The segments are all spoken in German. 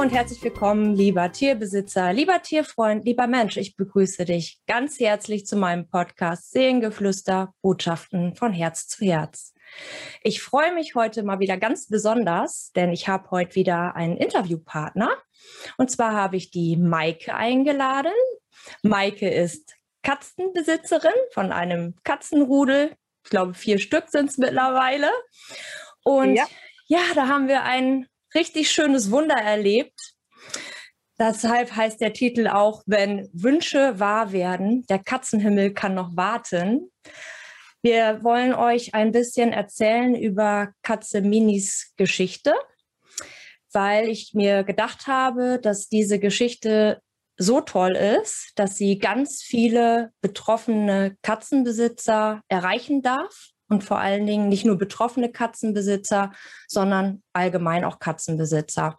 und herzlich willkommen, lieber Tierbesitzer, lieber Tierfreund, lieber Mensch. Ich begrüße dich ganz herzlich zu meinem Podcast Seelengeflüster, Botschaften von Herz zu Herz. Ich freue mich heute mal wieder ganz besonders, denn ich habe heute wieder einen Interviewpartner. Und zwar habe ich die Maike eingeladen. Maike ist Katzenbesitzerin von einem Katzenrudel. Ich glaube, vier Stück sind es mittlerweile. Und ja. ja, da haben wir ein richtig schönes Wunder erlebt. Deshalb heißt der Titel auch, wenn Wünsche wahr werden, der Katzenhimmel kann noch warten. Wir wollen euch ein bisschen erzählen über Katze Minis Geschichte, weil ich mir gedacht habe, dass diese Geschichte so toll ist, dass sie ganz viele betroffene Katzenbesitzer erreichen darf und vor allen Dingen nicht nur betroffene Katzenbesitzer, sondern allgemein auch Katzenbesitzer.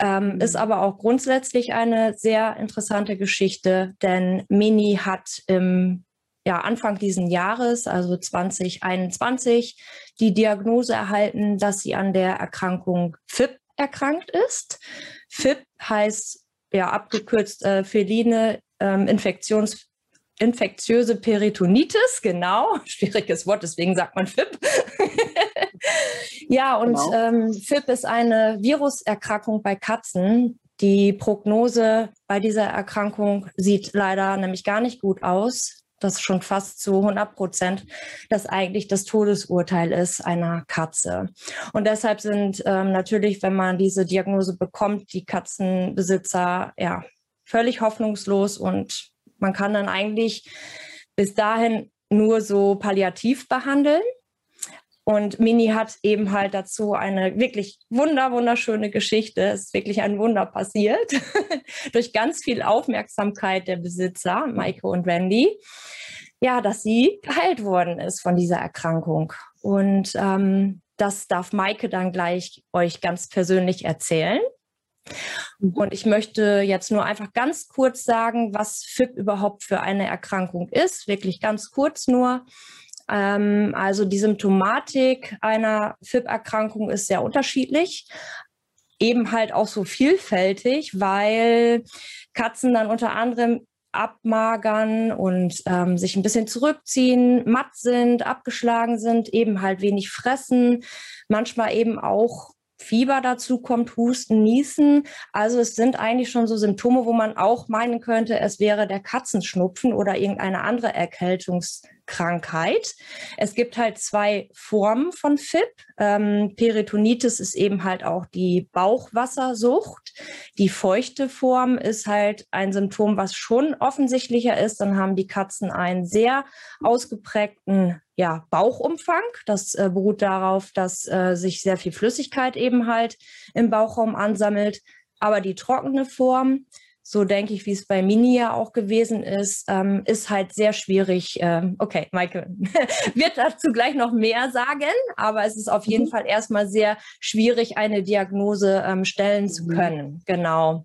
Ähm, mhm. Ist aber auch grundsätzlich eine sehr interessante Geschichte, denn Mini hat im ja, Anfang diesen Jahres, also 2021, die Diagnose erhalten, dass sie an der Erkrankung FIP erkrankt ist. FIP heißt ja abgekürzt äh, feline ähm, Infektions infektiöse Peritonitis, genau, schwieriges Wort, deswegen sagt man FIP. ja, und genau. ähm, FIP ist eine Viruserkrankung bei Katzen. Die Prognose bei dieser Erkrankung sieht leider nämlich gar nicht gut aus. Das schon fast zu 100 Prozent, dass eigentlich das Todesurteil ist einer Katze. Und deshalb sind ähm, natürlich, wenn man diese Diagnose bekommt, die Katzenbesitzer ja völlig hoffnungslos und man kann dann eigentlich bis dahin nur so palliativ behandeln. Und Mini hat eben halt dazu eine wirklich wunder, wunderschöne Geschichte. Es ist wirklich ein Wunder passiert. Durch ganz viel Aufmerksamkeit der Besitzer, Maike und Wendy. Ja, dass sie geheilt worden ist von dieser Erkrankung. Und ähm, das darf Maike dann gleich euch ganz persönlich erzählen. Mhm. Und ich möchte jetzt nur einfach ganz kurz sagen, was FIP überhaupt für eine Erkrankung ist. Wirklich ganz kurz nur. Ähm, also die Symptomatik einer FIP-Erkrankung ist sehr unterschiedlich. Eben halt auch so vielfältig, weil Katzen dann unter anderem abmagern und ähm, sich ein bisschen zurückziehen, matt sind, abgeschlagen sind, eben halt wenig fressen, manchmal eben auch Fieber dazu kommt, Husten, Niesen. Also es sind eigentlich schon so Symptome, wo man auch meinen könnte, es wäre der Katzenschnupfen oder irgendeine andere Erkältungs Krankheit. Es gibt halt zwei Formen von FIP. Ähm, Peritonitis ist eben halt auch die Bauchwassersucht. Die feuchte Form ist halt ein Symptom, was schon offensichtlicher ist. Dann haben die Katzen einen sehr ausgeprägten ja, Bauchumfang. Das äh, beruht darauf, dass äh, sich sehr viel Flüssigkeit eben halt im Bauchraum ansammelt. Aber die trockene Form so denke ich, wie es bei Mini ja auch gewesen ist, ähm, ist halt sehr schwierig. Ähm, okay, Maike wird dazu gleich noch mehr sagen, aber es ist auf jeden mhm. Fall erstmal sehr schwierig, eine Diagnose ähm, stellen zu mhm. können. Genau.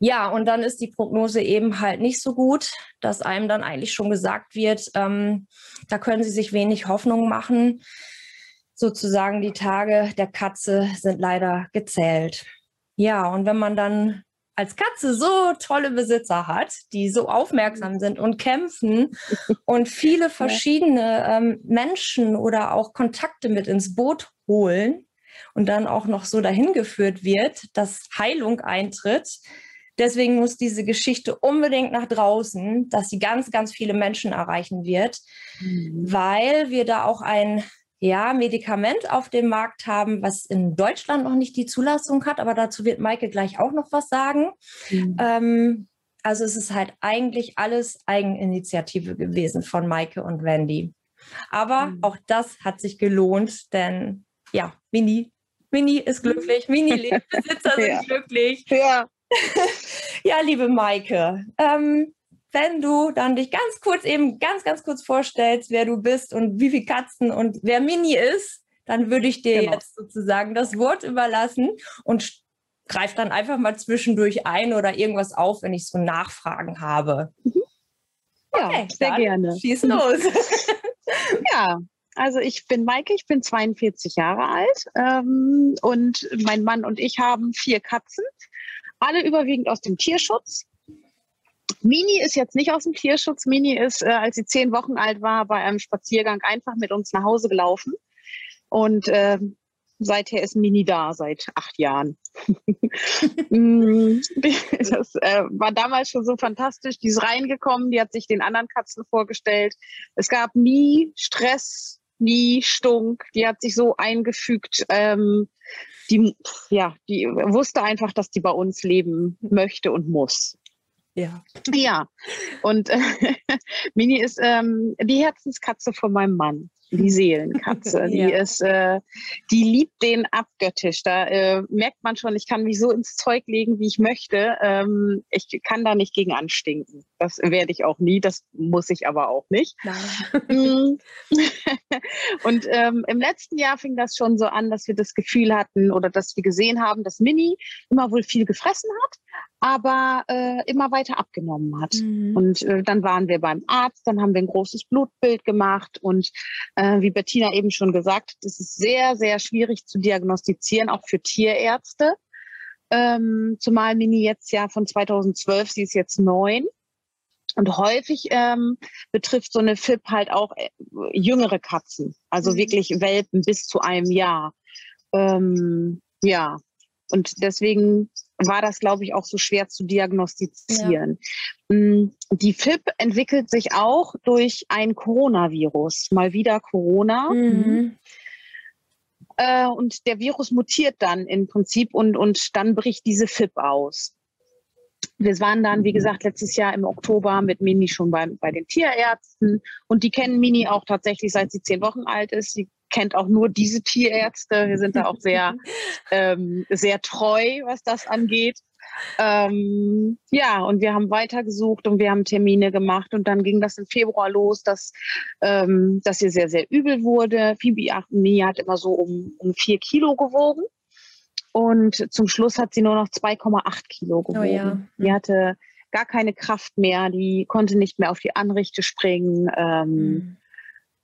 Ja, und dann ist die Prognose eben halt nicht so gut, dass einem dann eigentlich schon gesagt wird, ähm, da können Sie sich wenig Hoffnung machen. Sozusagen die Tage der Katze sind leider gezählt. Ja, und wenn man dann als Katze so tolle Besitzer hat, die so aufmerksam sind und kämpfen und viele verschiedene ähm, Menschen oder auch Kontakte mit ins Boot holen und dann auch noch so dahin geführt wird, dass Heilung eintritt. Deswegen muss diese Geschichte unbedingt nach draußen, dass sie ganz, ganz viele Menschen erreichen wird, mhm. weil wir da auch ein ja, Medikament auf dem Markt haben, was in Deutschland noch nicht die Zulassung hat, aber dazu wird Maike gleich auch noch was sagen. Mhm. Ähm, also es ist halt eigentlich alles Eigeninitiative gewesen von Maike und Wendy. Aber mhm. auch das hat sich gelohnt, denn ja, Mini, Mini ist glücklich, Mini lebt, Besitzer ja. sind glücklich. Ja. ja, liebe Maike, ähm, wenn du dann dich ganz kurz eben ganz, ganz kurz vorstellst, wer du bist und wie viele Katzen und wer Mini ist, dann würde ich dir genau. jetzt sozusagen das Wort überlassen und greif dann einfach mal zwischendurch ein oder irgendwas auf, wenn ich so Nachfragen habe. Mhm. Ja, okay, sehr gerne. Schieß los. ja, Also ich bin Maike, ich bin 42 Jahre alt ähm, und mein Mann und ich haben vier Katzen, alle überwiegend aus dem Tierschutz. Mini ist jetzt nicht aus dem Tierschutz. Mini ist, äh, als sie zehn Wochen alt war, bei einem Spaziergang einfach mit uns nach Hause gelaufen. Und äh, seither ist Mini da, seit acht Jahren. Mm, das äh, war damals schon so fantastisch. Die ist reingekommen, die hat sich den anderen Katzen vorgestellt. Es gab nie Stress, nie Stunk. Die hat sich so eingefügt. Ähm, die, ja, die wusste einfach, dass die bei uns leben möchte und muss. Ja. Ja. Und äh, Mini ist ähm, die Herzenskatze von meinem Mann die Seelenkatze. Die ja. ist, äh, die liebt den abgöttisch. Da äh, merkt man schon, ich kann mich so ins Zeug legen, wie ich möchte. Ähm, ich kann da nicht gegen anstinken. Das werde ich auch nie. Das muss ich aber auch nicht. Mm. und ähm, im letzten Jahr fing das schon so an, dass wir das Gefühl hatten oder dass wir gesehen haben, dass Mini immer wohl viel gefressen hat, aber äh, immer weiter abgenommen hat. Mhm. Und äh, dann waren wir beim Arzt, dann haben wir ein großes Blutbild gemacht und äh, wie Bettina eben schon gesagt, das ist sehr, sehr schwierig zu diagnostizieren, auch für Tierärzte. Ähm, zumal Mini jetzt ja von 2012, sie ist jetzt neun. Und häufig ähm, betrifft so eine FIP halt auch äh, jüngere Katzen, also mhm. wirklich Welpen bis zu einem Jahr. Ähm, ja, und deswegen war das, glaube ich, auch so schwer zu diagnostizieren. Ja. Mm, die FIP entwickelt sich auch durch ein Coronavirus. Mal wieder Corona. Mhm. Äh, und der Virus mutiert dann im Prinzip und, und dann bricht diese FIP aus. Wir waren dann, wie gesagt, letztes Jahr im Oktober mit Mini schon bei, bei den Tierärzten und die kennen Mini auch tatsächlich, seit sie zehn Wochen alt ist. Sie kennt auch nur diese Tierärzte. Wir sind da auch sehr, ähm, sehr treu, was das angeht. Ähm, ja, und wir haben weitergesucht und wir haben Termine gemacht und dann ging das im Februar los, dass, ähm, dass sie sehr, sehr übel wurde. Phoebe Mia hat immer so um, um vier Kilo gewogen und zum Schluss hat sie nur noch 2,8 Kilo gewogen. Oh ja. Die hatte gar keine Kraft mehr, die konnte nicht mehr auf die Anrichte springen. Ähm, mhm.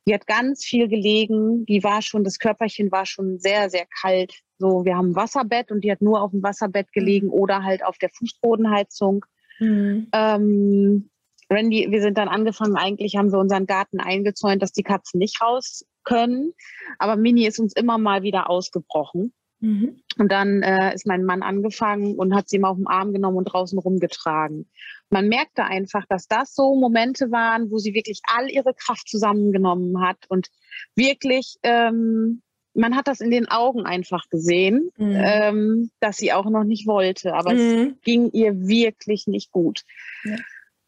Die hat ganz viel gelegen. Die war schon, das Körperchen war schon sehr, sehr kalt. So, wir haben ein Wasserbett und die hat nur auf dem Wasserbett gelegen mhm. oder halt auf der Fußbodenheizung. Mhm. Ähm, Randy, wir sind dann angefangen, eigentlich haben wir unseren Garten eingezäunt, dass die Katzen nicht raus können. Aber Mini ist uns immer mal wieder ausgebrochen. Mhm. Und dann äh, ist mein Mann angefangen und hat sie mal auf den Arm genommen und draußen rumgetragen. Man merkte einfach, dass das so Momente waren, wo sie wirklich all ihre Kraft zusammengenommen hat und wirklich, ähm, man hat das in den Augen einfach gesehen, mhm. ähm, dass sie auch noch nicht wollte, aber mhm. es ging ihr wirklich nicht gut. Ja.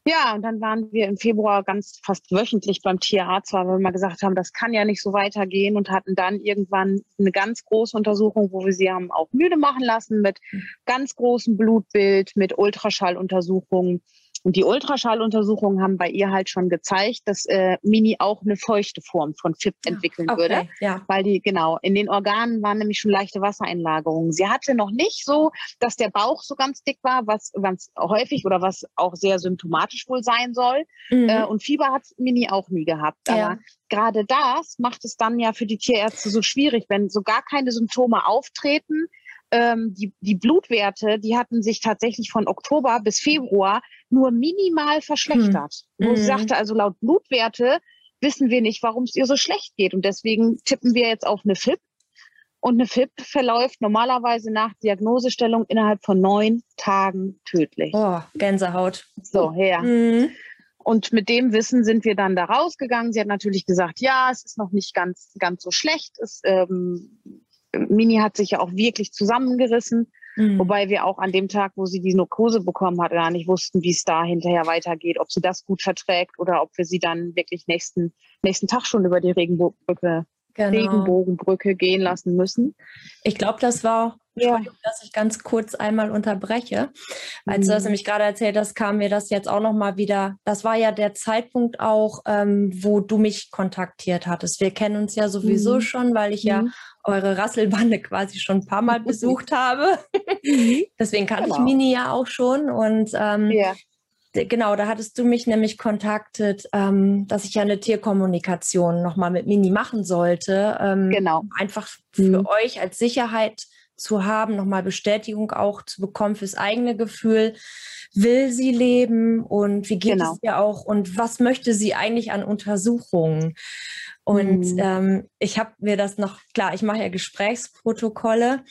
Ja, und dann waren wir im Februar ganz fast wöchentlich beim Tierarzt, weil wir mal gesagt haben, das kann ja nicht so weitergehen und hatten dann irgendwann eine ganz große Untersuchung, wo wir sie haben auch müde machen lassen mit mhm. ganz großem Blutbild, mit Ultraschalluntersuchungen. Und die Ultraschalluntersuchungen haben bei ihr halt schon gezeigt, dass äh, Mini auch eine feuchte Form von FIP entwickeln okay, würde. Ja. Weil die, genau, in den Organen waren nämlich schon leichte Wassereinlagerungen. Sie hatte noch nicht so, dass der Bauch so ganz dick war, was ganz häufig oder was auch sehr symptomatisch wohl sein soll. Mhm. Äh, und Fieber hat Mini auch nie gehabt. Ja. Aber gerade das macht es dann ja für die Tierärzte so schwierig, wenn so gar keine Symptome auftreten, ähm, die, die Blutwerte, die hatten sich tatsächlich von Oktober bis Februar nur minimal verschlechtert. Hm. Wo sie mhm. sagte, also laut Blutwerte wissen wir nicht, warum es ihr so schlecht geht. Und deswegen tippen wir jetzt auf eine FIP. Und eine FIP verläuft normalerweise nach Diagnosestellung innerhalb von neun Tagen tödlich. Oh, Gänsehaut. So, her. Mhm. Und mit dem Wissen sind wir dann da rausgegangen. Sie hat natürlich gesagt, ja, es ist noch nicht ganz, ganz so schlecht. Es ähm, Mini hat sich ja auch wirklich zusammengerissen. Mhm. Wobei wir auch an dem Tag, wo sie die Narkose bekommen hat, gar nicht wussten, wie es da hinterher weitergeht, ob sie das gut verträgt oder ob wir sie dann wirklich nächsten, nächsten Tag schon über die Regenbogenbrücke, genau. Regenbogenbrücke gehen lassen müssen. Ich glaube, das war ja. dass ich ganz kurz einmal unterbreche. Als du das mhm. nämlich gerade erzählt hast, kam mir das jetzt auch nochmal wieder. Das war ja der Zeitpunkt auch, ähm, wo du mich kontaktiert hattest. Wir kennen uns ja sowieso mhm. schon, weil ich ja mhm. eure Rasselbande quasi schon ein paar Mal besucht habe. Mhm. Deswegen kannte genau. ich Mini ja auch schon. Und ähm, ja. genau, da hattest du mich nämlich kontaktet, ähm, dass ich ja eine Tierkommunikation nochmal mit Mini machen sollte. Ähm, genau. Einfach für mhm. euch als Sicherheit zu haben, nochmal Bestätigung auch zu bekommen fürs eigene Gefühl. Will sie leben und wie geht genau. es ihr auch und was möchte sie eigentlich an Untersuchungen? Und mhm. ähm, ich habe mir das noch, klar, ich mache ja Gesprächsprotokolle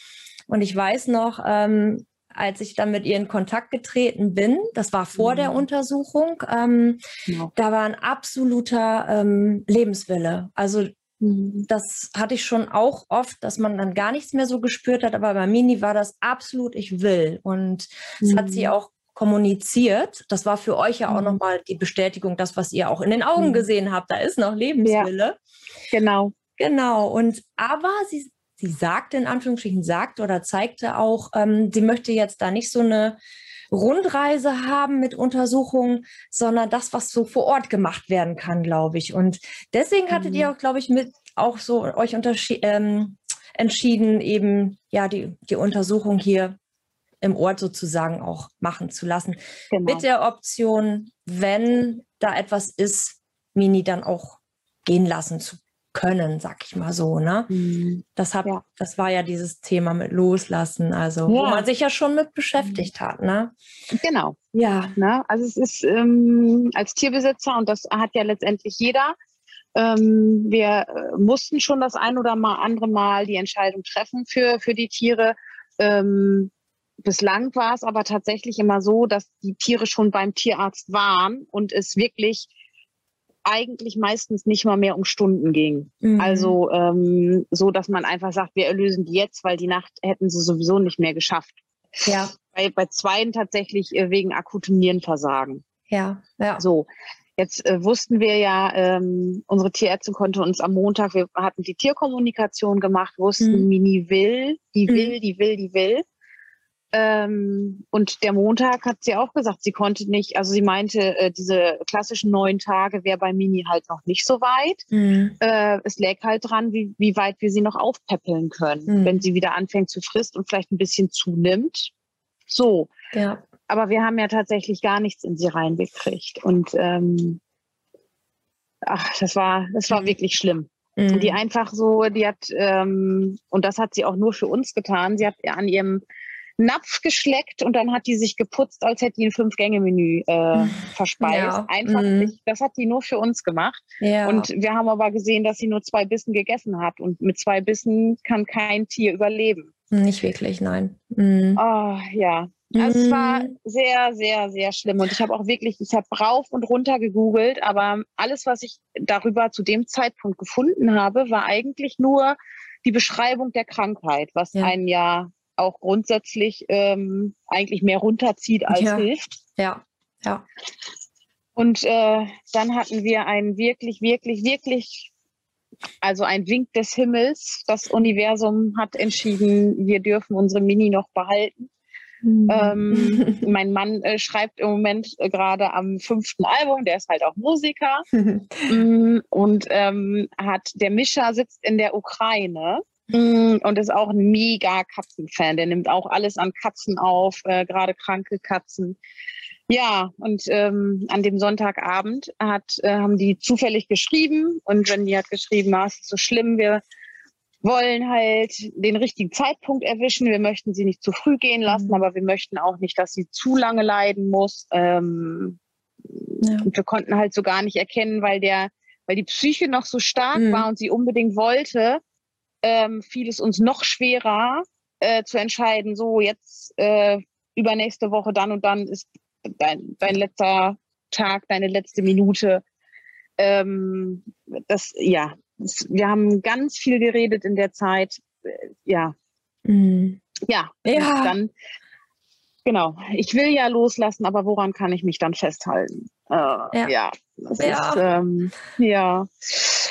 und ich weiß noch, ähm, als ich dann mit ihr in Kontakt getreten bin, das war vor mhm. der Untersuchung, ähm, genau. da war ein absoluter ähm, Lebenswille. Also. Das hatte ich schon auch oft, dass man dann gar nichts mehr so gespürt hat, aber bei Mini war das absolut, ich will. Und das mhm. hat sie mhm. auch kommuniziert. Das war für euch ja auch mhm. nochmal die Bestätigung, das, was ihr auch in den Augen mhm. gesehen habt. Da ist noch Lebenswille. Ja, genau. Genau. Und aber sie sie sagte in Anführungsstrichen, sagte oder zeigte auch, ähm, sie möchte jetzt da nicht so eine Rundreise haben mit Untersuchungen, sondern das, was so vor Ort gemacht werden kann, glaube ich. Und deswegen hattet mhm. ihr auch, glaube ich, mit auch so euch ähm, entschieden, eben ja die, die Untersuchung hier im Ort sozusagen auch machen zu lassen. Genau. Mit der Option, wenn da etwas ist, Mini dann auch gehen lassen zu können, sag ich mal so. Ne? Mhm. Das, hab, ja. das war ja dieses Thema mit Loslassen, also ja. wo man sich ja schon mit beschäftigt hat. Ne? Genau. Ja. Ne? Also es ist ähm, als Tierbesitzer, und das hat ja letztendlich jeder, ähm, wir äh, mussten schon das ein oder mal andere Mal die Entscheidung treffen für, für die Tiere. Ähm, bislang war es aber tatsächlich immer so, dass die Tiere schon beim Tierarzt waren und es wirklich eigentlich meistens nicht mal mehr um Stunden ging. Mhm. Also ähm, so, dass man einfach sagt, wir erlösen die jetzt, weil die Nacht hätten sie sowieso nicht mehr geschafft. Ja. Bei, bei zweien tatsächlich äh, wegen akutem Nierenversagen. Ja, ja. So. Jetzt äh, wussten wir ja, ähm, unsere Tierärztin konnte uns am Montag, wir hatten die Tierkommunikation gemacht, wussten, mhm. Mini will, die mhm. will, die will, die will. Ähm, und der Montag hat sie auch gesagt, sie konnte nicht, also sie meinte, äh, diese klassischen neun Tage wäre bei Mini halt noch nicht so weit. Mhm. Äh, es läge halt dran, wie, wie weit wir sie noch aufpäppeln können, mhm. wenn sie wieder anfängt zu fristen und vielleicht ein bisschen zunimmt. So. Ja. Aber wir haben ja tatsächlich gar nichts in sie reingekriegt. Und ähm, ach, das war, das war mhm. wirklich schlimm. Die mhm. einfach so, die hat, ähm, und das hat sie auch nur für uns getan, sie hat an ihrem Napf geschleckt und dann hat die sich geputzt, als hätte die ein Fünf-Gänge-Menü äh, verspeist. Ja. Einfach mm. nicht. Das hat die nur für uns gemacht. Ja. Und wir haben aber gesehen, dass sie nur zwei Bissen gegessen hat. Und mit zwei Bissen kann kein Tier überleben. Nicht wirklich, nein. Mm. Oh, ja. Also es war sehr, sehr, sehr schlimm. Und ich habe auch wirklich, ich habe rauf und runter gegoogelt, aber alles, was ich darüber zu dem Zeitpunkt gefunden habe, war eigentlich nur die Beschreibung der Krankheit, was ja. ein Jahr auch grundsätzlich ähm, eigentlich mehr runterzieht als ja. hilft. Ja, ja. Und äh, dann hatten wir einen wirklich, wirklich, wirklich, also ein Wink des Himmels. Das Universum hat entschieden, wir dürfen unsere Mini noch behalten. Mhm. Ähm, mein Mann äh, schreibt im Moment äh, gerade am fünften Album, der ist halt auch Musiker mhm. und ähm, hat der Mischa sitzt in der Ukraine und ist auch ein mega Katzenfan. Der nimmt auch alles an Katzen auf, äh, gerade kranke Katzen. Ja, und ähm, an dem Sonntagabend hat, äh, haben die zufällig geschrieben und Wendy hat geschrieben, ah, es ist so schlimm, wir wollen halt den richtigen Zeitpunkt erwischen. Wir möchten sie nicht zu früh gehen lassen, mhm. aber wir möchten auch nicht, dass sie zu lange leiden muss. Ähm, ja. Und wir konnten halt so gar nicht erkennen, weil der, weil die Psyche noch so stark mhm. war und sie unbedingt wollte, ähm, fiel es uns noch schwerer äh, zu entscheiden, so jetzt äh, übernächste Woche dann und dann ist dein, dein letzter Tag, deine letzte Minute. Ähm, das, ja, das, wir haben ganz viel geredet in der Zeit. Äh, ja. Mhm. Ja, ja. dann Genau. Ich will ja loslassen, aber woran kann ich mich dann festhalten? Äh, ja. Ja, ja. Ist, ähm, ja.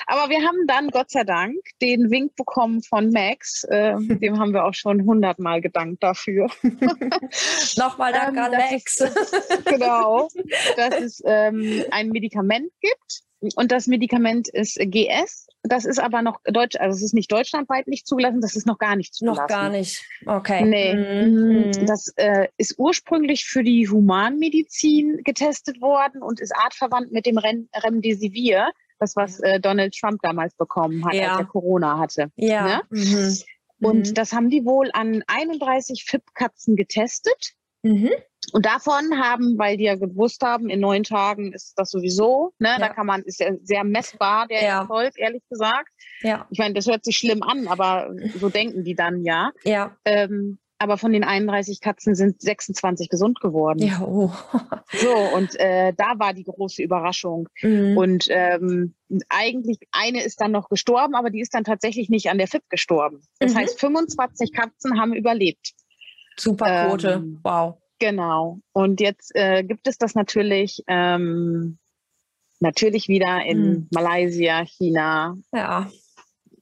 Aber wir haben dann Gott sei Dank den Wink bekommen von Max. Äh, dem haben wir auch schon hundertmal gedankt dafür. Nochmal Dank ähm, an Max. Ist, genau. Dass es ähm, ein Medikament gibt, und das Medikament ist GS. Das ist aber noch deutsch, also es ist nicht deutschlandweit nicht zugelassen, das ist noch gar nicht zugelassen. Noch gar nicht. Okay. Nee. Mhm. Mhm. Das äh, ist ursprünglich für die Humanmedizin getestet worden und ist artverwandt mit dem Rem Remdesivir, das was äh, Donald Trump damals bekommen hat, Ja. als er Corona hatte. Ja. Ne? Mhm. Und Mhm. das haben die wohl an 31 FIP-Katzen getestet. Mhm. Und davon haben, weil die ja gewusst haben, in neun Tagen ist das sowieso, ne, da Ja. kann man, ist ja sehr messbar, der Ja. Erfolg, ehrlich gesagt. Ja. Ich meine, das hört sich schlimm an, aber so denken die dann ja. Ja. Ähm, aber von den 31 Katzen sind 26 gesund geworden. Ja. Oh. So, und äh, da war die große Überraschung. Mhm. Und ähm, eigentlich, eine ist dann noch gestorben, aber die ist dann tatsächlich nicht an der FIP gestorben. Das Mhm. heißt, 25 Katzen haben überlebt. Super Quote. ähm, wow. Genau. Und jetzt äh, gibt es das natürlich, ähm, natürlich wieder in Hm. Malaysia, China. Ja.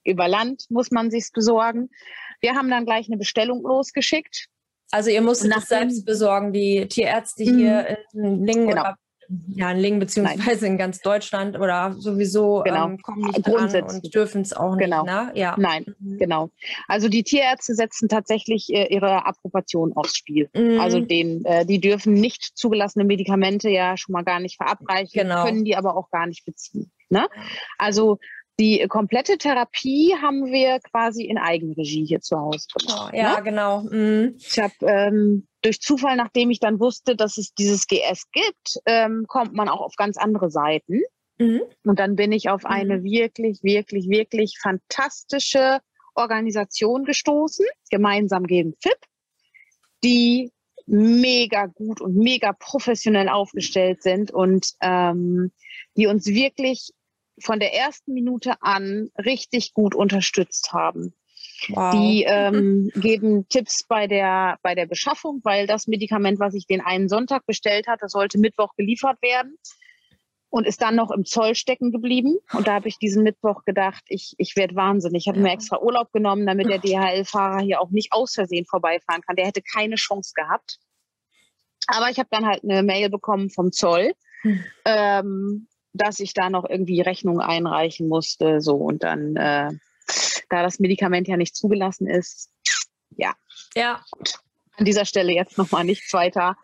Über Land muss man sich's besorgen. Wir haben dann gleich eine Bestellung losgeschickt. Also ihr musstet Nach es selbst besorgen, die Tierärzte hier in Lingen Genau. oder ja, in Lingen beziehungsweise in ganz Deutschland oder sowieso Genau. ähm, kommen nicht dran Grundsätzlich. und dürfen es auch Genau. nicht, ne? Ja. Nein, Mhm. genau. Also die Tierärzte setzen tatsächlich äh, ihre Approbation aufs Spiel. Mhm. Also den, äh, die dürfen nicht zugelassene Medikamente ja schon mal gar nicht verabreichen, Genau. können die aber auch gar nicht beziehen. Ne? Also die komplette Therapie haben wir quasi in Eigenregie hier zu Hause Oh, gemacht. ja, Ne? genau. Mhm. Ich habe ähm, durch Zufall, nachdem ich dann wusste, dass es dieses GS gibt, ähm, kommt man auch auf ganz andere Seiten. Mhm. Und dann bin ich auf eine wirklich, wirklich, wirklich fantastische Organisation gestoßen, gemeinsam gegen FIP, die mega gut und mega professionell aufgestellt sind und ähm, die uns wirklich von der ersten Minute an richtig gut unterstützt haben. Wow. Die ähm, geben Tipps bei der, bei der Beschaffung, weil das Medikament, was ich den einen Sonntag bestellt hatte, das sollte Mittwoch geliefert werden und ist dann noch im Zoll stecken geblieben. Und da habe ich diesen Mittwoch gedacht, ich, ich werde wahnsinnig. Ich habe Ja. mir extra Urlaub genommen, damit der DHL-Fahrer hier auch nicht aus Versehen vorbeifahren kann. Der hätte keine Chance gehabt. Aber ich habe dann halt eine Mail bekommen vom Zoll, Hm. ähm, dass ich da noch irgendwie Rechnung einreichen musste. So und dann, äh, da das Medikament ja nicht zugelassen ist, ja. an dieser Stelle jetzt nochmal nichts weiter.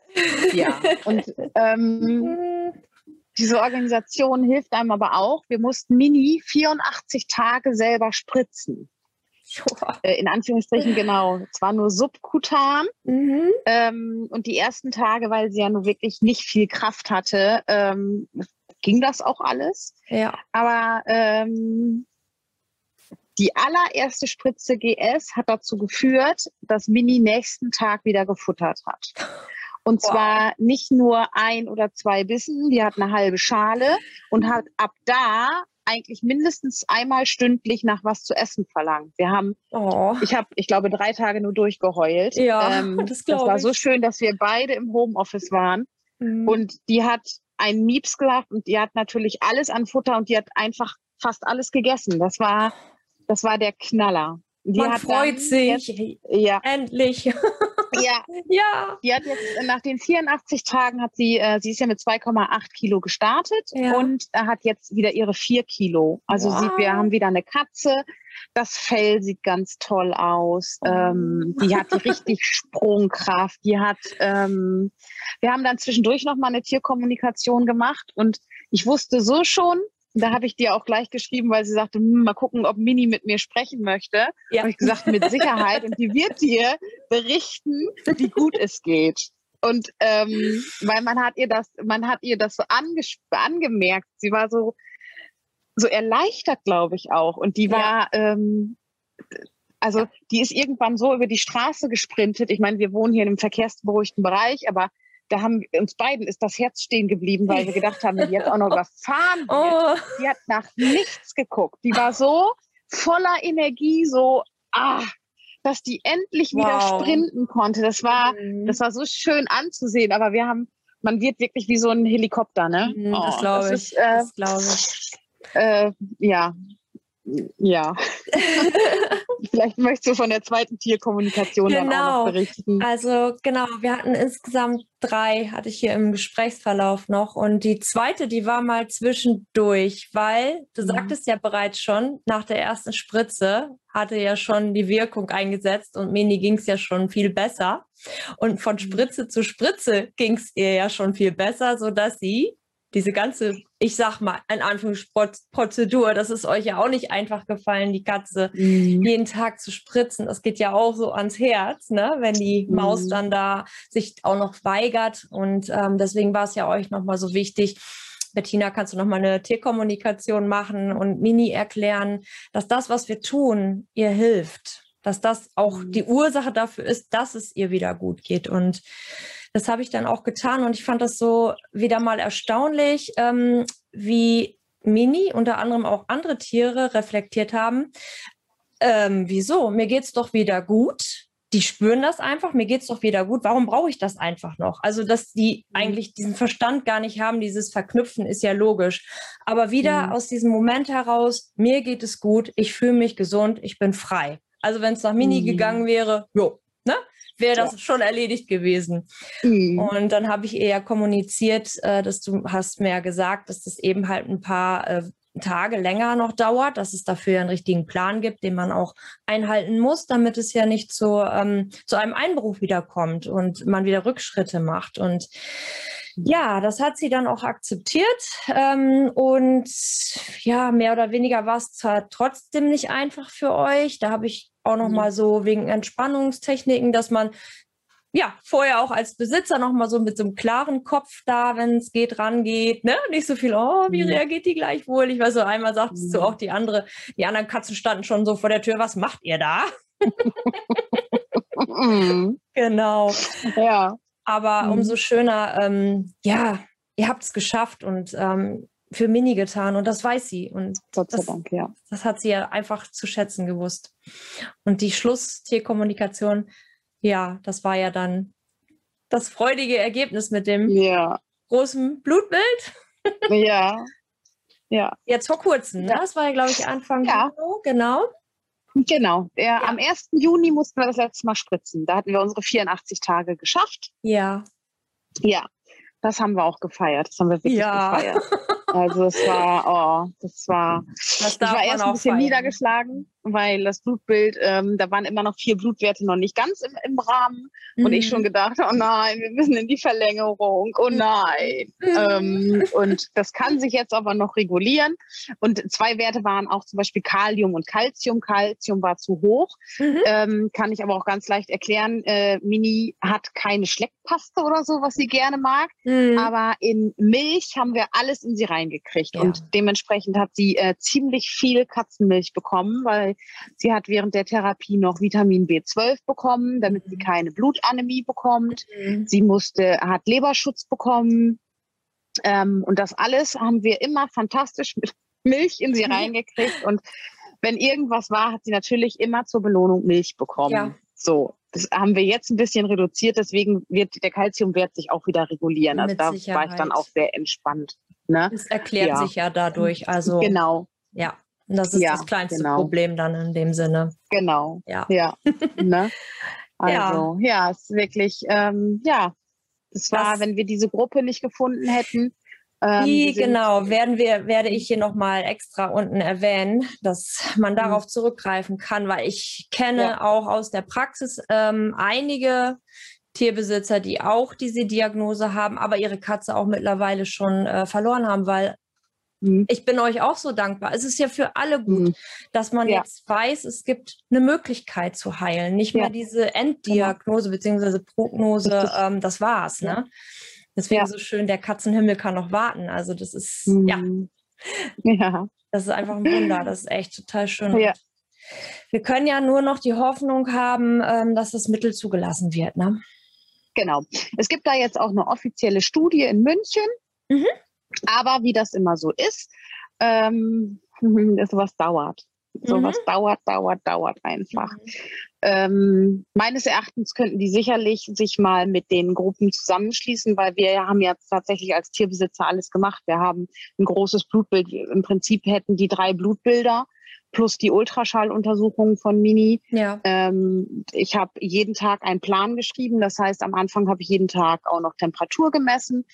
Ja. Und ähm, diese Organisation hilft einem aber auch. Wir mussten Mini 84 Tage selber spritzen. Äh, in Anführungsstrichen genau. Zwar nur subkutan. Mhm. Ähm, und die ersten Tage, weil sie ja nur wirklich nicht viel Kraft hatte, ähm, ging das auch alles. Ja. Aber ähm, die allererste Spritze GS hat dazu geführt, dass Mini nächsten Tag wieder gefuttert hat. Und Wow. zwar nicht nur ein oder zwei Bissen, die hat eine halbe Schale und hat ab da eigentlich mindestens einmal stündlich nach was zu essen verlangt. Wir haben, Oh. ich habe, ich glaube, drei Tage nur durchgeheult. Ja, Ähm, das das war ich. so schön, dass wir beide im Homeoffice waren. Mhm. Und die hat einen Mieps gemacht und die hat natürlich alles an Futter und die hat einfach fast alles gegessen. Das war, das war der Knaller. Die Man hat freut sich. Jetzt, ja, Endlich. ja, ja. die hat jetzt äh, nach den 84 Tagen hat sie, äh, sie ist ja mit 2,8 Kilo gestartet Ja. und äh, hat jetzt wieder ihre 4 Kilo. Also Wow. sieht, wir haben wieder eine Katze. Das Fell sieht ganz toll aus. Oh. Ähm, die hat richtig Sprungkraft. Die hat, ähm, wir haben dann zwischendurch noch mal eine Tierkommunikation gemacht und ich wusste so schon, da habe ich dir auch gleich geschrieben, weil sie sagte, hm, mal gucken, ob Mini mit mir sprechen möchte. Ja. Habe ich gesagt, mit Sicherheit. Und die wird dir berichten, wie gut es geht. Und ähm, weil man hat ihr das, man hat ihr das so angemerkt. Sie war so, so erleichtert, glaube ich auch. Und die Ja. war, ähm, also die ist irgendwann so über die Straße gesprintet. Ich meine, wir wohnen hier in einem verkehrsberuhigten Bereich, aber da haben uns beiden ist das Herz stehen geblieben, weil wir gedacht haben, wenn die jetzt auch noch überfahren wird. Oh. Die hat nach nichts geguckt. Die war so voller Energie, so, ah, dass die endlich wieder Wow. sprinten konnte. Das war, Mhm. das war so schön anzusehen, aber wir haben, man wird wirklich wie so ein Helikopter, ne? Mhm, das Oh, glaube ich. Ist, äh, das glaube ich. äh, ja, Ja. Vielleicht möchtest du von der zweiten Tierkommunikation genau. dann auch noch genau. berichten. Also genau, wir hatten insgesamt drei, hatte ich hier im Gesprächsverlauf noch. Und die zweite, die war mal zwischendurch, weil du ja. sagtest ja bereits schon, nach der ersten Spritze hatte ja schon die Wirkung eingesetzt und Mini ging es ja schon viel besser. Und von mhm. Spritze zu Spritze ging es ihr ja schon viel besser, sodass sie diese ganze, ich sag mal, in Anführungsprozedur, das ist euch ja auch nicht einfach gefallen, die Katze mhm. jeden Tag zu spritzen. Das geht ja auch so ans Herz, ne? wenn die mhm. Maus dann da sich auch noch weigert. Und ähm, deswegen war es ja euch nochmal so wichtig, Bettina, kannst du nochmal eine Tierkommunikation machen und Mini erklären, dass das, was wir tun, ihr hilft, dass das auch mhm. die Ursache dafür ist, dass es ihr wieder gut geht. Und das habe ich dann auch getan und ich fand das so wieder mal erstaunlich, ähm, wie Mini, unter anderem auch andere Tiere, reflektiert haben. Ähm, wieso? Mir geht es doch wieder gut. Die spüren das einfach, mir geht es doch wieder gut. Warum brauche ich das einfach noch? Also, dass die mhm. eigentlich diesen Verstand gar nicht haben, dieses Verknüpfen ist ja logisch. Aber wieder mhm. aus diesem Moment heraus, mir geht es gut, ich fühle mich gesund, ich bin frei. Also, wenn es nach Mini mhm. gegangen wäre, jo? Wäre das ja. schon erledigt gewesen. Mhm. Und dann habe ich eher kommuniziert, äh, dass du hast mir ja gesagt, dass das eben halt ein paar äh, Tage länger noch dauert, dass es dafür einen richtigen Plan gibt, den man auch einhalten muss, damit es ja nicht zu, ähm, zu einem Einbruch wiederkommt und man wieder Rückschritte macht. Und ja, das hat sie dann auch akzeptiert. Ähm, und ja, mehr oder weniger war es zwar trotzdem nicht einfach für euch. Da habe ich auch noch mhm. mal so wegen Entspannungstechniken, dass man ja, vorher auch als Besitzer noch mal so mit so einem klaren Kopf da, wenn es geht, rangeht, ne? Nicht so viel, oh, wie mhm. reagiert die gleich wohl? Ich weiß so, einmal sagtest mhm. du auch die andere, die anderen Katzen standen schon so vor der Tür, was macht ihr da? mhm. Genau. Ja. Aber mhm. umso schöner, ähm, ja, ihr habt es geschafft und ähm, für Mini getan und das weiß sie. Und Gott sei das, Dank, ja. Das hat sie ja einfach zu schätzen gewusst. Und die Schlusstierkommunikation, ja, das war ja dann das freudige Ergebnis mit dem ja. großen Blutbild. Ja. Ja. Jetzt vor kurzem, ne? das war ja, glaube ich, Anfang ja. Juni, genau. Genau. Der, ja. Am 1. Juni mussten wir das letzte Mal spritzen. Da hatten wir unsere 84 Tage geschafft. Ja. Ja, das haben wir auch gefeiert. Das haben wir wirklich ja. gefeiert. Also es war, oh, das war, das ich war erst ein bisschen feiern. niedergeschlagen, weil das Blutbild, ähm, da waren immer noch vier Blutwerte noch nicht ganz im, im Rahmen mhm. und ich schon mhm. gedacht, oh nein, wir müssen in die Verlängerung, oh mhm. nein. Mhm. Ähm, und das kann sich jetzt aber noch regulieren und zwei Werte waren auch zum Beispiel Kalium und Calcium. Calcium war zu hoch, mhm. ähm, kann ich aber auch ganz leicht erklären. Äh, Mini hat keine Schleckpaste oder so, was sie gerne mag, mhm. aber in Milch haben wir alles in sie rein reingekriegt. Ja. Und dementsprechend hat sie äh, ziemlich viel Katzenmilch bekommen, weil sie hat während der Therapie noch Vitamin B12 bekommen, damit mhm. sie keine Blutanämie bekommt. Mhm. Sie musste, hat Leberschutz bekommen. Ähm, und das alles haben wir immer fantastisch mit Milch in sie mhm. reingekriegt. Und wenn irgendwas war, hat sie natürlich immer zur Belohnung Milch bekommen. Ja. So, das haben wir jetzt ein bisschen reduziert, deswegen wird der Kalziumwert sich auch wieder regulieren. Also Mit da Sicherheit. war ich dann auch sehr entspannt. Ne? Das erklärt ja. sich ja dadurch. Also genau. Ja. Das ist ja, das kleinste genau. Problem dann in dem Sinne. Genau. Ja. Ja. ne? Also, ja. ja, es ist wirklich, ähm, ja, es war, das, wenn wir diese Gruppe nicht gefunden hätten, ähm, die genau werden wir, werde ich hier nochmal extra unten erwähnen, dass man mhm. darauf zurückgreifen kann, weil ich kenne ja. auch aus der Praxis ähm, einige Tierbesitzer, die auch diese Diagnose haben, aber ihre Katze auch mittlerweile schon äh, verloren haben, weil mhm. ich bin euch auch so dankbar. Es ist ja für alle gut, mhm. dass man ja. jetzt weiß, es gibt eine Möglichkeit zu heilen, nicht ja. mehr diese Enddiagnose genau. bzw. Prognose, ähm, das war's. Ne? Deswegen ja. so schön, der Katzenhimmel kann noch warten. Also das ist, mhm. ja. Ja. Das ist einfach ein Wunder. Das ist echt total schön. Ja. Wir können ja nur noch die Hoffnung haben, ähm, dass das Mittel zugelassen wird. Ne? Genau. Es gibt da jetzt auch eine offizielle Studie in München. Mhm. Aber wie das immer so ist, ähm, sowas dauert. Sowas mhm. dauert, dauert, dauert einfach. Mhm. Ähm, meines Erachtens könnten die sicherlich sich mal mit den Gruppen zusammenschließen, weil wir haben ja tatsächlich als Tierbesitzer alles gemacht. Wir haben ein großes Blutbild. Im Prinzip hätten die drei Blutbilder plus die Ultraschalluntersuchungen von Mini. Ja. Ähm, ich habe jeden Tag einen Plan geschrieben. Das heißt, am Anfang habe ich jeden Tag auch noch Temperatur gemessen.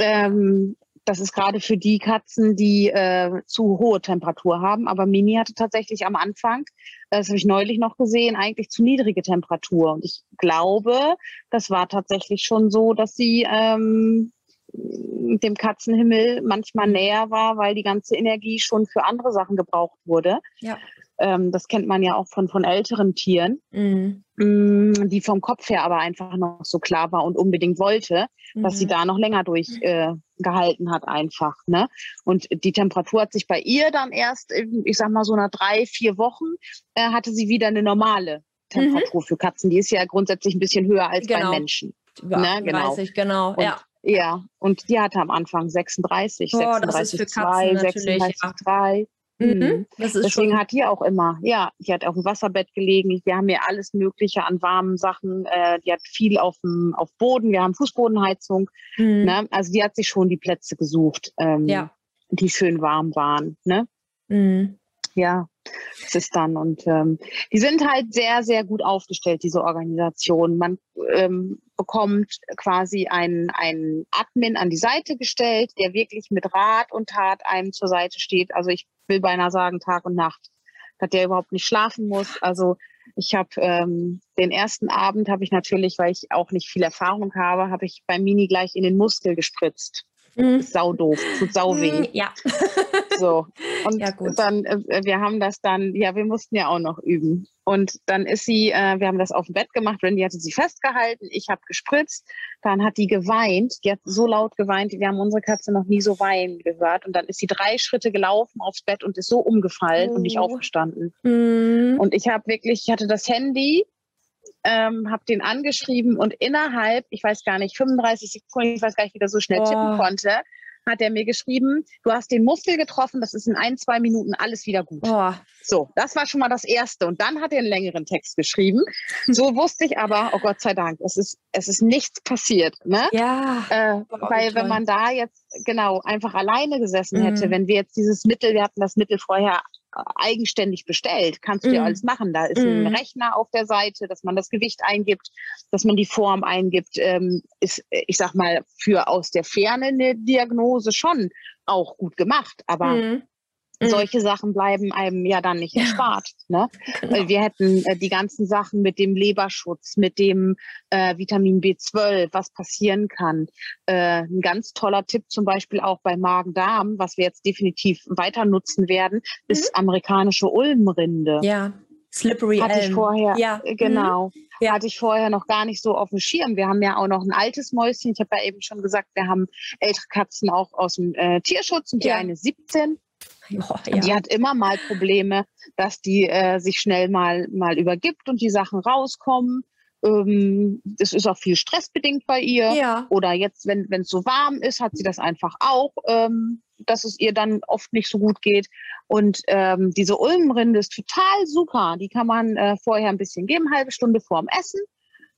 Ähm, das ist gerade für die Katzen, die äh, zu hohe Temperatur haben. Aber Mini hatte tatsächlich am Anfang, das habe ich neulich noch gesehen, eigentlich zu niedrige Temperatur. Und ich glaube, das war tatsächlich schon so, dass sie ähm, dem Katzenhimmel manchmal näher war, weil die ganze Energie schon für andere Sachen gebraucht wurde. Ja. Ähm, das kennt man ja auch von, von älteren Tieren, Mhm. mh, die vom Kopf her aber einfach noch so klar war und unbedingt wollte, dass sie Mhm. da noch länger durchgehalten äh, gehalten hat einfach. Ne? Und die Temperatur hat sich bei ihr dann erst, ich sag mal so nach drei, vier Wochen, äh, hatte sie wieder eine normale Temperatur für Katzen. Die ist ja grundsätzlich ein bisschen höher als Genau. bei Menschen. Über Ne, genau. 38, genau. Und ja. Ja, und die hatte am Anfang 36, Boah, das ist für 36,2, Katzen natürlich, ja. 36,3. Mhm. Mhm. Deswegen hat die auch immer, ja, die hat auf dem Wasserbett gelegen. Wir haben ja alles Mögliche an warmen Sachen. Äh, die hat viel auf dem auf Boden. Wir haben Fußbodenheizung. Mhm. Ne? Also die hat sich schon die Plätze gesucht, ähm, Ja. die schön warm waren. Ne? Mhm. Ja, das ist dann. Und ähm, die sind halt sehr, sehr gut aufgestellt, diese Organisation. Man ähm, bekommt quasi einen, einen Admin an die Seite gestellt, der wirklich mit Rat und Tat einem zur Seite steht. Also ich will beinahe sagen Tag und Nacht, dass der überhaupt nicht schlafen muss. Also ich habe ähm, den ersten Abend habe ich natürlich, weil ich auch nicht viel Erfahrung habe, habe ich beim Mini gleich in den Muskel gespritzt. Mhm. Sau doof, tut sau weh. Mhm, Ja. So. Und Ja, gut. dann, äh, wir haben das dann, ja, wir mussten ja auch noch üben. Und dann ist sie, äh, wir haben das auf dem Bett gemacht, Randy hatte sie festgehalten, ich habe gespritzt, dann hat die geweint, die hat so laut geweint, wir haben unsere Katze noch nie so weinen gehört. Und dann ist sie drei Schritte gelaufen aufs Bett und ist so umgefallen und nicht Oh. aufgestanden. Mhm. Und ich habe wirklich, ich hatte das Handy, ähm, habe den angeschrieben und innerhalb, ich weiß gar nicht, 35 Sekunden, ich weiß gar nicht, wie der so schnell Oh. tippen konnte, hat er mir geschrieben, du hast den Muskel getroffen, das ist in ein, zwei Minuten alles wieder gut. Boah. So, das war schon mal das Erste. Und dann hat er einen längeren Text geschrieben. So wusste ich aber, oh Gott sei Dank, es ist, es ist nichts passiert. Ne? Ja. Äh, Oh, weil wenn toll. man da jetzt genau einfach alleine gesessen hätte, Mhm. wenn wir jetzt dieses Mittel, wir hatten das Mittel vorher eigenständig bestellt, kannst du ja Mhm. alles machen. Da ist ein Mhm. Rechner auf der Seite, dass man das Gewicht eingibt, dass man die Form eingibt, ähm, ist, äh, ich sag mal, für aus der Ferne eine Diagnose schon auch gut gemacht. Aber Mhm. Mhm. solche Sachen bleiben einem ja dann nicht Ja. erspart. Ne? Genau. Wir hätten äh, die ganzen Sachen mit dem Leberschutz, mit dem äh, Vitamin B12, was passieren kann. Äh, ein ganz toller Tipp zum Beispiel auch bei Magen-Darm, was wir jetzt definitiv weiter nutzen werden, ist amerikanische Ulmrinde. Ja. Slippery Hatte ich vorher, Ja. äh, genau, Ja. hatte ich vorher noch gar nicht so auf dem Schirm. Wir haben ja auch noch ein altes Mäuschen. Ich habe ja eben schon gesagt, wir haben ältere Katzen auch aus dem äh, Tierschutz und die Ja. eine ist 17. Boah, Die ja. hat immer mal Probleme, dass die äh, sich schnell mal, mal übergibt und die Sachen rauskommen. Ähm, das ist auch viel stressbedingt bei ihr. Ja. Oder jetzt, wenn es so warm ist, hat sie das einfach auch, ähm, dass es ihr dann oft nicht so gut geht. Und ähm, diese Ulmenrinde ist total super. Die kann man äh, vorher ein bisschen geben, halbe Stunde vorm Essen,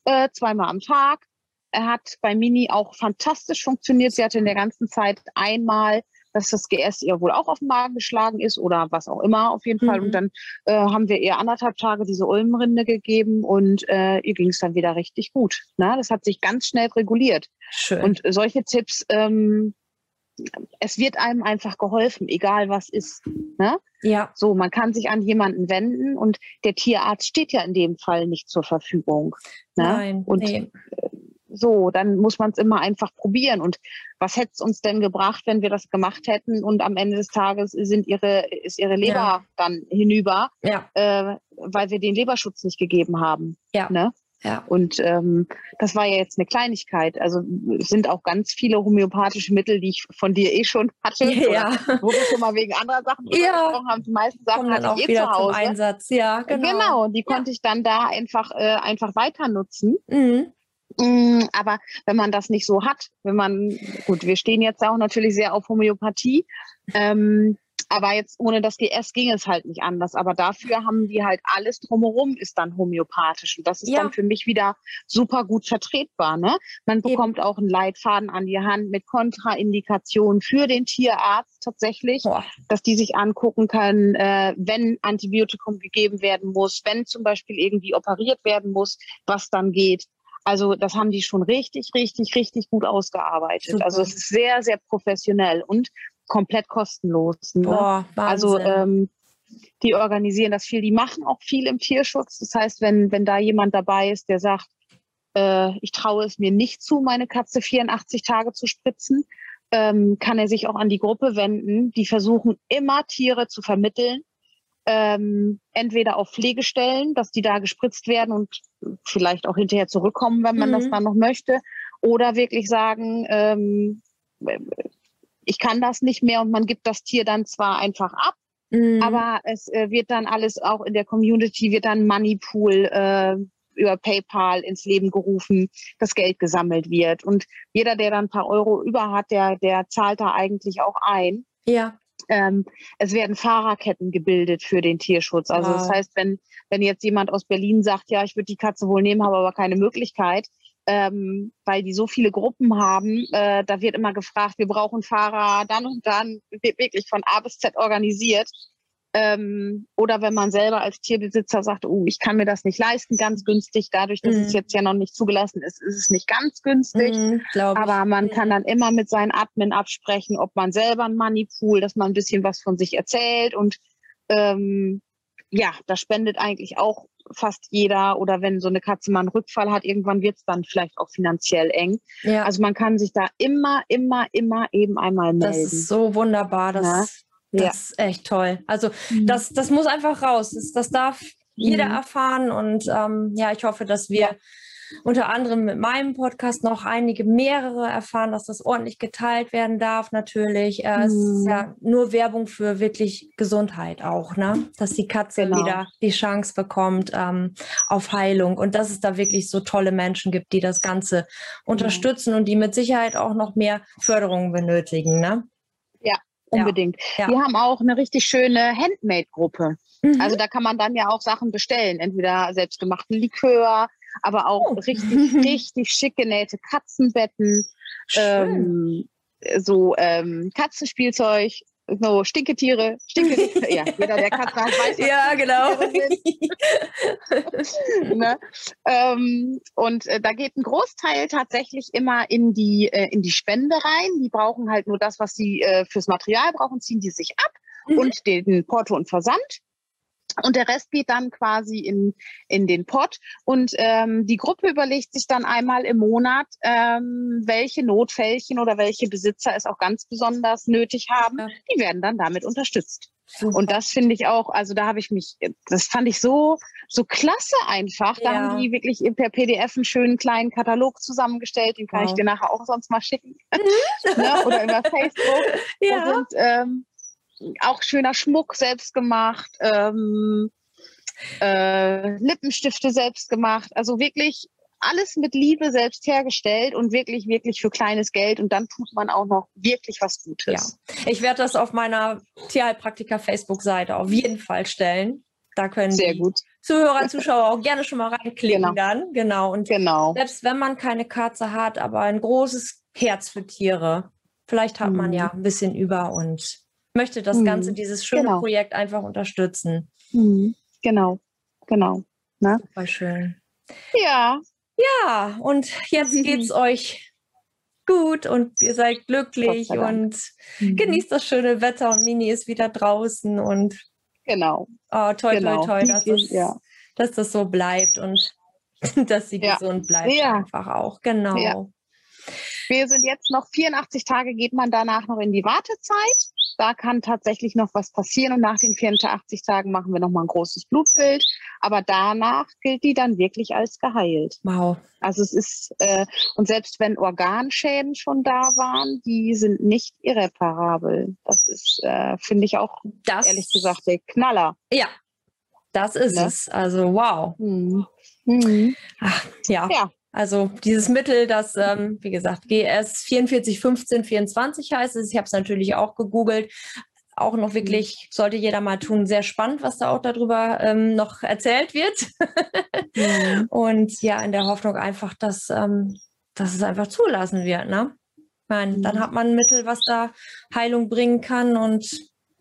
äh, zweimal am Tag. Er hat bei Mini auch fantastisch funktioniert. Sie hatte in der ganzen Zeit einmal, dass das GS ihr wohl auch auf den Magen geschlagen ist oder was auch immer auf jeden Fall. Mhm. Und dann äh, haben wir ihr anderthalb Tage diese Ulmenrinde gegeben und äh, ihr ging es dann wieder richtig gut. Na, das hat sich ganz schnell reguliert. Schön. Und solche Tipps, ähm, es wird einem einfach geholfen, egal was ist. Ne? ja. So, man kann sich an jemanden wenden und der Tierarzt steht ja in dem Fall nicht zur Verfügung. Ne? Nein. Und nee. So, dann muss man es immer einfach probieren. Und was hätte es uns denn gebracht, wenn wir das gemacht hätten und am Ende des Tages sind ihre, ist ihre Leber Ja. dann hinüber, Ja. äh, weil wir den Leberschutz nicht gegeben haben. Ja. Ne? Ja. Und ähm, das war ja jetzt eine Kleinigkeit. Also es sind auch ganz viele homöopathische Mittel, die ich von dir eh schon hatte. Ja. Wo wir schon mal wegen anderer Sachen Ja. gesprochen haben. Die meisten Sachen hatte auch ich eh wieder zu Hause. Einsatz. Ja, genau. Genau, die konnte ich dann da einfach, äh, einfach weiter nutzen. Mhm. Mm, Aber wenn man das nicht so hat, wenn man, gut, wir stehen jetzt auch natürlich sehr auf Homöopathie, ähm, Aber jetzt ohne das GS ging es halt nicht anders. Aber dafür haben die halt alles drumherum ist dann homöopathisch. Und das ist ja. dann für mich wieder super gut vertretbar. Ne? Man bekommt Eben. auch einen Leitfaden an die Hand mit Kontraindikationen für den Tierarzt tatsächlich, Boah. dass die sich angucken können, äh, wenn Antibiotikum gegeben werden muss, wenn zum Beispiel irgendwie operiert werden muss, was dann geht. Also das haben die schon richtig, richtig, richtig gut ausgearbeitet. Super. Also es ist sehr, sehr professionell und komplett kostenlos. Ne? Boah, also ähm, die organisieren das viel. Die machen auch viel im Tierschutz. Das heißt, wenn, wenn da jemand dabei ist, der sagt, äh, ich traue es mir nicht zu, meine Katze 84 Tage zu spritzen, ähm, kann er sich auch an die Gruppe wenden. Die versuchen immer Tiere zu vermitteln ähm, entweder auf Pflegestellen, dass die da gespritzt werden und vielleicht auch hinterher zurückkommen, wenn man mhm. das dann noch möchte, oder wirklich sagen, ähm, ich kann das nicht mehr und man gibt das Tier dann zwar einfach ab, mhm. aber es äh, wird dann alles auch in der Community, wird dann Moneypool äh, über PayPal ins Leben gerufen, das Geld gesammelt wird. Und jeder, der dann ein paar Euro über hat, der, der zahlt da eigentlich auch ein. Ja. Ähm, es werden Fahrerketten gebildet für den Tierschutz. Also wow. das heißt, wenn, wenn jetzt jemand aus Berlin sagt, ja, ich würde die Katze wohl nehmen, habe aber keine Möglichkeit, ähm, weil die so viele Gruppen haben, äh, da wird immer gefragt, wir brauchen Fahrer, dann und dann, wird wirklich von A bis Z organisiert. Ähm, oder wenn man selber als Tierbesitzer sagt, oh, ich kann mir das nicht leisten, ganz günstig, dadurch, dass mm. es mhm. jetzt ja noch nicht zugelassen ist, ist es nicht ganz günstig. Mm, aber man kann dann immer mit seinen Admin absprechen, ob man selber ein Moneypool, dass man ein bisschen was von sich erzählt und ähm, ja, da spendet eigentlich auch fast jeder oder wenn so eine Katze mal einen Rückfall hat, irgendwann wird es dann vielleicht auch finanziell eng. Ja. Also man kann sich da immer, immer, immer eben einmal melden. Das ist so wunderbar. Das, ja. Das ist echt toll. Also mhm. das, das muss einfach raus. Das, das darf jeder mhm. erfahren. Und ähm, ja, ich hoffe, dass wir unter anderem mit meinem Podcast noch einige mehrere erfahren, dass das ordentlich geteilt werden darf. Natürlich. Äh, mhm. Es ist ja mhm. nur Werbung für wirklich Gesundheit auch, ne? Dass die Katze genau. wieder die Chance bekommt ähm, auf Heilung und dass es da wirklich so tolle Menschen gibt, die das Ganze unterstützen und die mit Sicherheit auch noch mehr Förderung benötigen, ne? Unbedingt. Ja. Wir haben auch eine richtig schöne Handmade-Gruppe. Mhm. Also da kann man dann ja auch Sachen bestellen, entweder selbstgemachten Likör, aber auch oh. richtig, richtig schick genähte Katzenbetten, ähm, so ähm, Katzenspielzeug, so Stinketiere, Stinketiere, ja, jeder, der Katzen hat, weiß, Ja, genau. ne? ähm, und äh, da geht ein Großteil tatsächlich immer in die, äh, in die Spende rein. Die brauchen halt nur das, was sie äh, fürs Material brauchen, ziehen die sich ab mhm. und den Porto und Versand. Und der Rest geht dann quasi in, in den Pott. Und ähm, die Gruppe überlegt sich dann einmal im Monat, ähm, welche Notfällchen oder welche Besitzer es auch ganz besonders nötig haben. Ja. Die werden dann damit unterstützt. Super. Und das finde ich auch, also da habe ich mich, das fand ich so, so klasse einfach. Da ja. haben die wirklich per PDF einen schönen kleinen Katalog zusammengestellt, den kann wow. ich dir nachher auch sonst mal schicken. Mhm. ne? Oder über Facebook. Ja. Da sind ähm, auch schöner Schmuck selbst gemacht, ähm, äh, Lippenstifte selbst gemacht. Also wirklich alles mit Liebe selbst hergestellt und wirklich, wirklich für kleines Geld. Und dann tut man auch noch wirklich was Gutes. Ja. Ich werde das auf meiner Tierheilpraktiker Facebook-Seite auf jeden Fall stellen. Da können Sehr die gut. Zuhörer und Zuschauer auch gerne schon mal reinklicken genau. dann. Genau. Und genau. selbst wenn man keine Katze hat, aber ein großes Herz für Tiere, vielleicht hat man mhm. ja ein bisschen über und möchte das mhm. Ganze, dieses schöne genau. Projekt einfach unterstützen. Mhm. Genau, genau. Na? Super schön. Ja. Ja, und jetzt geht es euch gut und ihr seid glücklich und mhm. genießt das schöne Wetter und Mini ist wieder draußen und genau. Oh, toll, genau. toll, toll, dass, das, ja. dass das so bleibt und dass sie ja. gesund bleibt ja. einfach auch. Genau. Wir sind jetzt noch 84 Tage, geht man danach noch in die Wartezeit da kann tatsächlich noch was passieren und nach den 84 Tagen machen wir nochmal ein großes Blutbild. Aber danach gilt die dann wirklich als geheilt. Wow. Also es ist, äh, und selbst wenn Organschäden schon da waren, die sind nicht irreparabel. Das ist, äh, finde ich auch, das, ehrlich gesagt, der Knaller. Ja, das ist ne? es. Also wow. Mhm. Mhm. Ach, ja. ja. Also dieses Mittel, das, ähm, wie gesagt, GS 441524 heißt es. Ich habe es natürlich auch gegoogelt. auch noch wirklich, sollte jeder mal tun, sehr spannend, was da auch darüber ähm, noch erzählt wird. mhm. Und ja, in der Hoffnung einfach, dass, ähm, dass es einfach zulassen wird. Ne? Ich meine, mhm. dann hat man ein Mittel, was da Heilung bringen kann und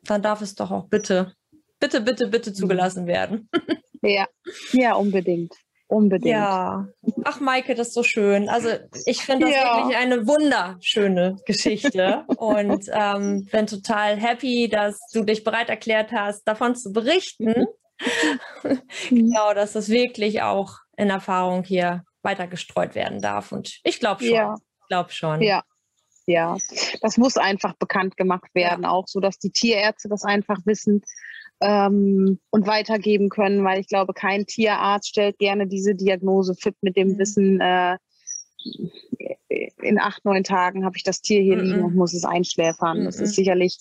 dann darf es doch auch bitte, bitte, bitte, bitte mhm. zugelassen werden. ja, ja, unbedingt. Unbedingt. Ja. Ach, Maike, das ist so schön. Also ich finde das ja. wirklich eine wunderschöne Geschichte und ähm, bin total happy, dass du dich bereit erklärt hast, davon zu berichten. genau, dass das wirklich auch in Erfahrung hier weiter gestreut werden darf. Und ich glaube schon. Ja. Ich glaube schon. Ja. Ja, das muss einfach bekannt gemacht werden, ja. auch so, dass die Tierärzte das einfach wissen ähm, und weitergeben können, weil ich glaube, kein Tierarzt stellt gerne diese Diagnose fit mit dem mhm. Wissen, äh, in acht, neun Tagen habe ich das Tier hier mhm. liegen und muss es einschläfern. Mhm. Das ist sicherlich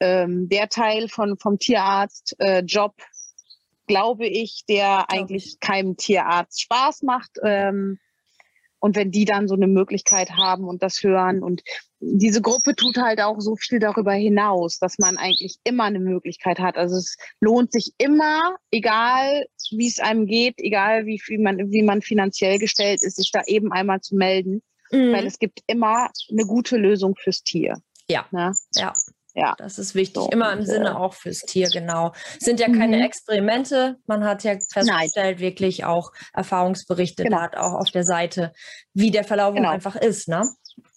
ähm, der Teil von, vom Tierarzt-Job, äh, glaube ich, der eigentlich keinem Tierarzt Spaß macht. Ähm, und wenn die dann so eine Möglichkeit haben und das hören und diese Gruppe tut halt auch so viel darüber hinaus, dass man eigentlich immer eine Möglichkeit hat. Also es lohnt sich immer, egal wie es einem geht, egal wie viel man, wie man finanziell gestellt ist, sich da eben einmal zu melden, mhm. weil es gibt immer eine gute Lösung fürs Tier. Ja. Ne? Ja. Ja. Das ist wichtig. So, Immer im Sinne auch fürs Tier, genau. Sind ja keine mhm. Experimente. Man hat ja festgestellt, Nein. wirklich auch Erfahrungsberichte genau. da auch auf der Seite, wie der Verlauf genau. einfach ist, ne?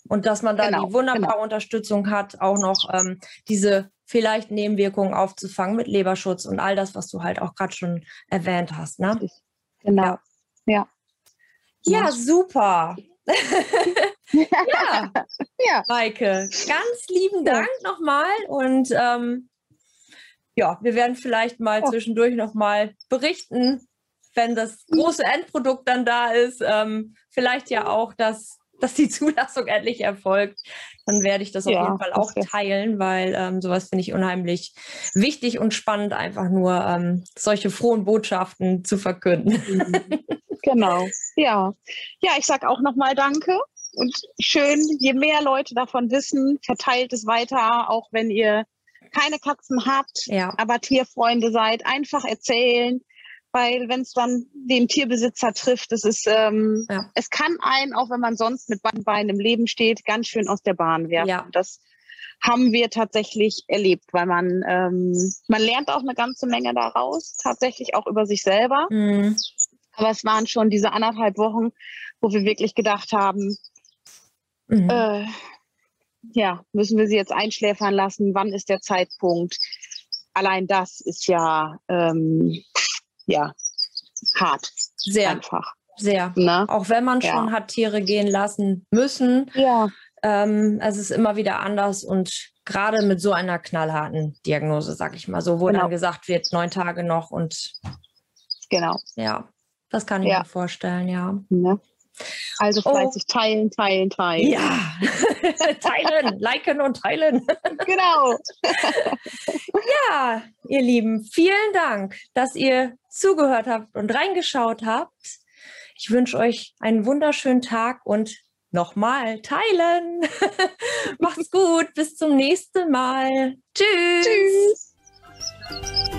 Und dass man da genau. die wunderbare genau. Unterstützung hat, auch noch ähm, diese vielleicht Nebenwirkungen aufzufangen mit Leberschutz und all das, was du halt auch gerade schon erwähnt hast, ne? Genau. Ja. ja. Ja, super. ja. ja, Maike, ganz lieben Dank ja. nochmal und ähm, ja, wir werden vielleicht mal oh. zwischendurch nochmal berichten, wenn das große Endprodukt dann da ist. Ähm, vielleicht ja auch, dass, dass die Zulassung endlich erfolgt. Dann werde ich das auf ja, jeden Fall auch teilen, weil ähm, sowas finde ich unheimlich wichtig und spannend, einfach nur ähm, solche frohen Botschaften zu verkünden. Mhm. Genau, ja. Ja, ich sage auch nochmal Danke und schön, je mehr Leute davon wissen, verteilt es weiter, auch wenn ihr keine Katzen habt, ja. aber Tierfreunde seid, einfach erzählen, weil wenn es dann den Tierbesitzer trifft, es ist, ähm, ja. es kann einen, auch wenn man sonst mit beiden Beinen im Leben steht, ganz schön aus der Bahn werfen. Ja. Das haben wir tatsächlich erlebt, weil man, ähm, man lernt auch eine ganze Menge daraus, tatsächlich auch über sich selber. Mhm. Aber es waren schon diese anderthalb Wochen, wo wir wirklich gedacht haben, Mhm. Äh, ja, müssen wir sie jetzt einschläfern lassen? Wann ist der Zeitpunkt? Allein das ist ja, ähm, ja hart. Sehr einfach. Sehr. Ne? Auch wenn man schon hat Tiere gehen lassen müssen. Ja. Ähm, es ist immer wieder anders und gerade mit so einer knallharten Diagnose, sag ich mal so, wo genau. dann gesagt wird, neun Tage noch und genau. Ja, das kann ich ja. mir vorstellen, ja. Ne? Also fleißig oh. teilen, teilen, teilen. Ja, teilen, liken und teilen. genau. ja, ihr Lieben, vielen Dank, dass ihr zugehört habt und reingeschaut habt. Ich wünsche euch einen wunderschönen Tag und nochmal teilen. Macht's gut, bis zum nächsten Mal. Tschüss. Tschüss.